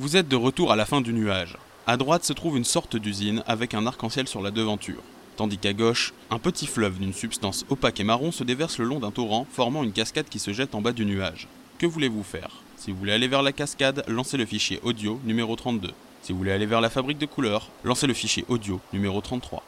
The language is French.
Vous êtes de retour à la fin du nuage. À droite se trouve une sorte d'usine avec un arc-en-ciel sur la devanture. Tandis qu'à gauche, un petit fleuve d'une substance opaque et marron se déverse le long d'un torrent, formant une cascade qui se jette en bas du nuage. Que voulez-vous faire? Si vous voulez aller vers la cascade, lancez le fichier audio numéro 32. Si vous voulez aller vers la fabrique de couleurs, lancez le fichier audio numéro 33.